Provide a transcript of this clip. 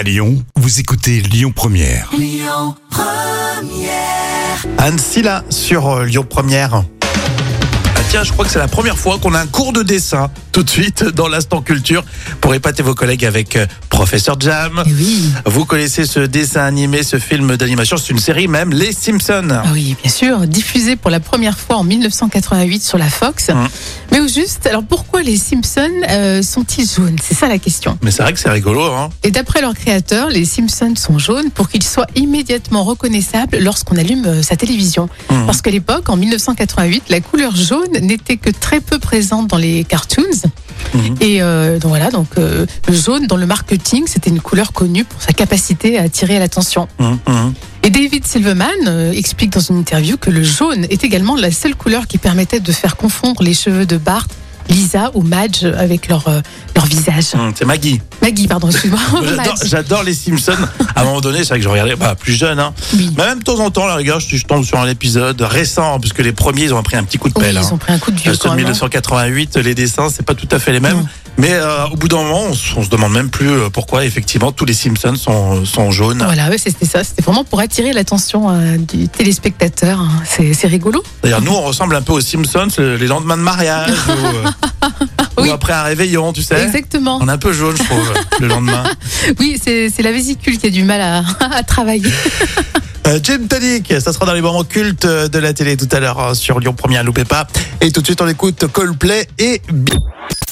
À Lyon, vous écoutez Lyon Première. Anne Silla sur euh, Lyon Première. Ah tiens, je crois que c'est la première fois qu'on a un cours de dessin tout de suite dans l'instant culture pour épater vos collègues avec euh, Professeur Jam. Eh oui. Vous connaissez ce dessin animé, ce film d'animation, c'est une série même, Les Simpsons. Ah oui, bien sûr, diffusé pour la première fois en 1988 sur la Fox. Mmh. Mais au juste, alors pourquoi les Simpsons euh, sont-ils jaunes? C'est ça la question. Mais c'est vrai que c'est rigolo, hein. Et d'après leur créateur, les Simpsons sont jaunes pour qu'ils soient immédiatement reconnaissables lorsqu'on allume euh, sa télévision. Mhm. Parce qu'à l'époque, en 1988, la couleur jaune n'était que très peu présente dans les cartoons. Mhm. Et euh, donc voilà, donc le jaune dans le marketing, c'était une couleur connue pour sa capacité à attirer l'attention. Hum. Et David Silverman euh, explique dans une interview que le jaune est également la seule couleur qui permettait de faire confondre les cheveux de Bart, Lisa ou Madge avec leur, euh, leur visage. Hum, C'est Maggie. Maggie, pardon, excuse-moi. J'adore- les Simpsons. À un moment donné, c'est vrai que je regardais bah, plus jeune. Hein. Oui. Mais même de temps en temps, rigueur, je, je tombe sur un épisode récent, parce que les premiers, ils ont pris un petit coup de Oui, pelle. ils hein. ont pris un coup de vieux Euh, quand de même. hein. 1988, les dessins, c'est pas tout à fait les mêmes. Non. Mais euh, au bout d'un moment, on, on se demande même plus euh, pourquoi, effectivement, tous les Simpsons sont, sont jaunes. Voilà, c'était ça. C'était vraiment pour attirer l'attention euh, du téléspectateur. hein. C'est rigolo. D'ailleurs, nous, on ressemble un peu aux Simpsons les lendemains de mariage ou, Oui. ou après un réveillon, tu sais. Exactement. On est un peu jaune, je trouve, le lendemain. Oui, c'est la vésicule qui a du mal à, à travailler. Gin Tonic, ça sera dans les moments cultes de la télé tout à l'heure hein, sur Lyon Première, loupez pas. Et tout de suite, on écoute Coldplay et Bi-